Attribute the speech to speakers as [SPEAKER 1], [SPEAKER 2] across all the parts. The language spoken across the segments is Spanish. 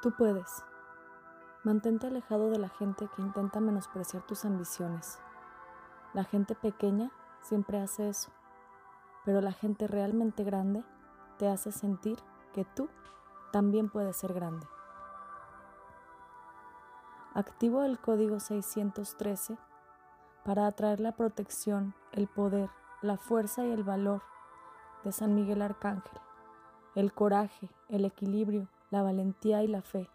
[SPEAKER 1] Tú puedes. Mantente alejado de la gente que intenta menospreciar tus ambiciones. La gente pequeña siempre hace eso, pero la gente realmente grande te hace sentir que tú también puedes ser grande. Activo el código 613 para atraer la protección, el poder, la fuerza y el valor de San Miguel Arcángel, el coraje, el equilibrio, la valentía y la fe,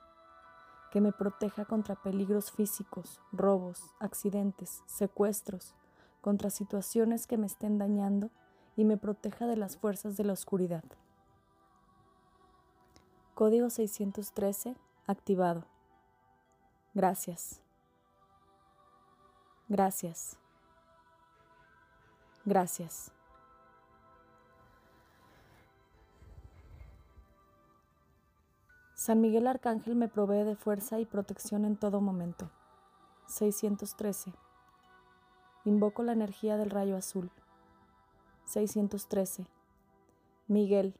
[SPEAKER 1] que me proteja contra peligros físicos, robos, accidentes, secuestros, contra situaciones que me estén dañando y me proteja de las fuerzas de la oscuridad. Código 613 activado. Gracias. Gracias. Gracias. San Miguel Arcángel me provee de fuerza y protección en todo momento. 613. Invoco la energía del rayo azul. 613. Miguel,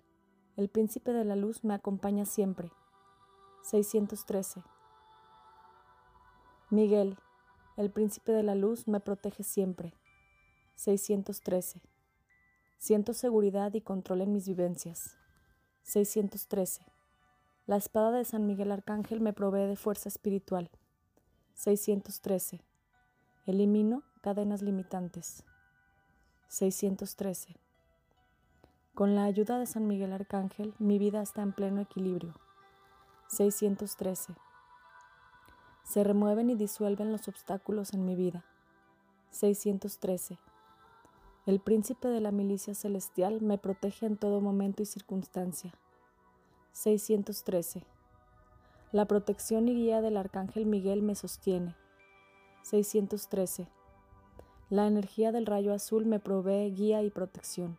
[SPEAKER 1] el príncipe de la luz, me acompaña siempre. 613. Miguel, el príncipe de la luz, me protege siempre. 613. Siento seguridad y control en mis vivencias. 613. La espada de San Miguel Arcángel me provee de fuerza espiritual. 613. Elimino cadenas limitantes. 613. Con la ayuda de San Miguel Arcángel, mi vida está en pleno equilibrio. 613. Se remueven y disuelven los obstáculos en mi vida. 613. El príncipe de la milicia celestial me protege en todo momento y circunstancia. 613. La protección y guía del Arcángel Miguel me sostiene. 613. La energía del rayo azul me provee guía y protección.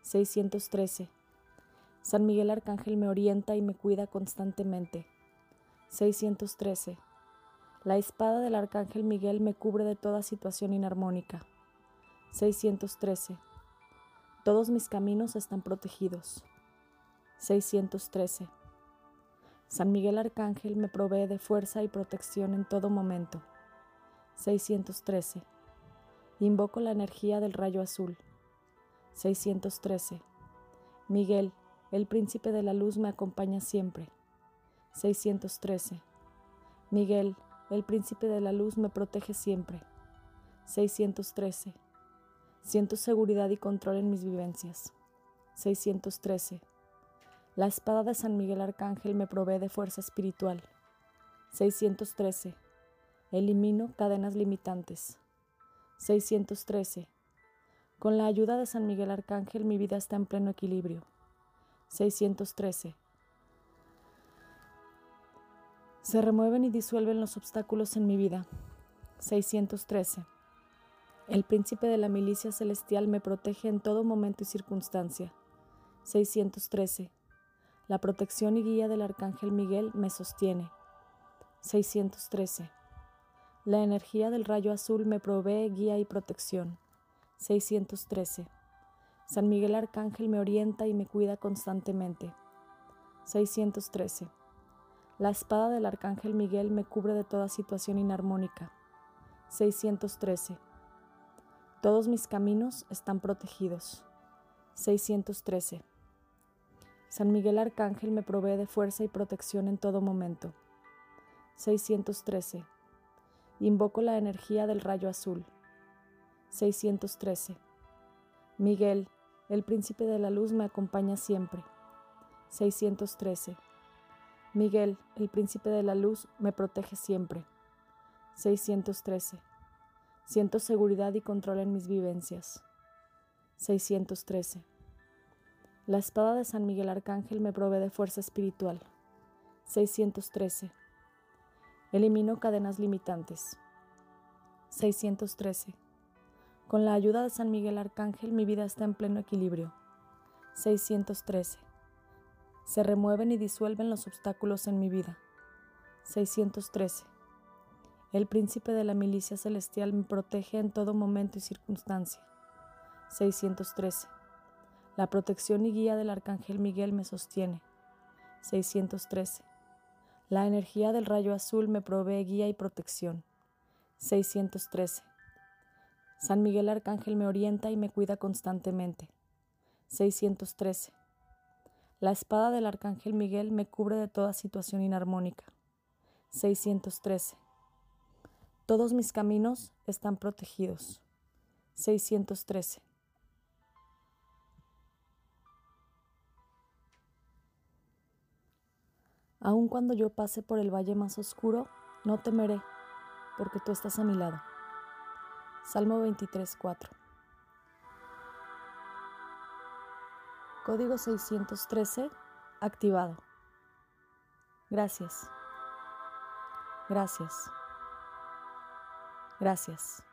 [SPEAKER 1] 613. San Miguel Arcángel me orienta y me cuida constantemente. 613. La espada del Arcángel Miguel me cubre de toda situación inarmónica. 613. Todos mis caminos están protegidos. 613. San Miguel Arcángel me provee de fuerza y protección en todo momento. 613. Invoco la energía del rayo azul. 613. Miguel, el príncipe de la luz, me acompaña siempre. 613. Miguel, el príncipe de la luz, me protege siempre. 613. Siento seguridad y control en mis vivencias. 613. La espada de San Miguel Arcángel me provee de fuerza espiritual. 613. Elimino cadenas limitantes. 613. Con la ayuda de San Miguel Arcángel mi vida está en pleno equilibrio. 613. Se remueven y disuelven los obstáculos en mi vida. 613. El príncipe de la milicia celestial me protege en todo momento y circunstancia. 613. La protección y guía del Arcángel Miguel me sostiene. 613. La energía del rayo azul me provee guía y protección. 613. San Miguel Arcángel me orienta y me cuida constantemente. 613. La espada del Arcángel Miguel me cubre de toda situación inarmónica. 613. Todos mis caminos están protegidos. 613. San Miguel Arcángel me provee de fuerza y protección en todo momento. 613. Invoco la energía del rayo azul. 613. Miguel, el príncipe de la luz, me acompaña siempre. 613. Miguel, el príncipe de la luz, me protege siempre. 613. Siento seguridad y control en mis vivencias. 613. La espada de San Miguel Arcángel me provee de fuerza espiritual. 613. Elimino cadenas limitantes. 613. Con la ayuda de San Miguel Arcángel mi vida está en pleno equilibrio. 613. Se remueven y disuelven los obstáculos en mi vida. 613. El príncipe de la milicia celestial me protege en todo momento y circunstancia. 613. La protección y guía del Arcángel Miguel me sostiene. 613. La energía del rayo azul me provee guía y protección. 613. San Miguel Arcángel me orienta y me cuida constantemente. 613. La espada del Arcángel Miguel me cubre de toda situación inarmónica. 613. Todos mis caminos están protegidos. 613. Aun cuando yo pase por el valle más oscuro, no temeré, porque tú estás a mi lado. Salmo 23, 4. Código 613 activado. Gracias. Gracias. Gracias.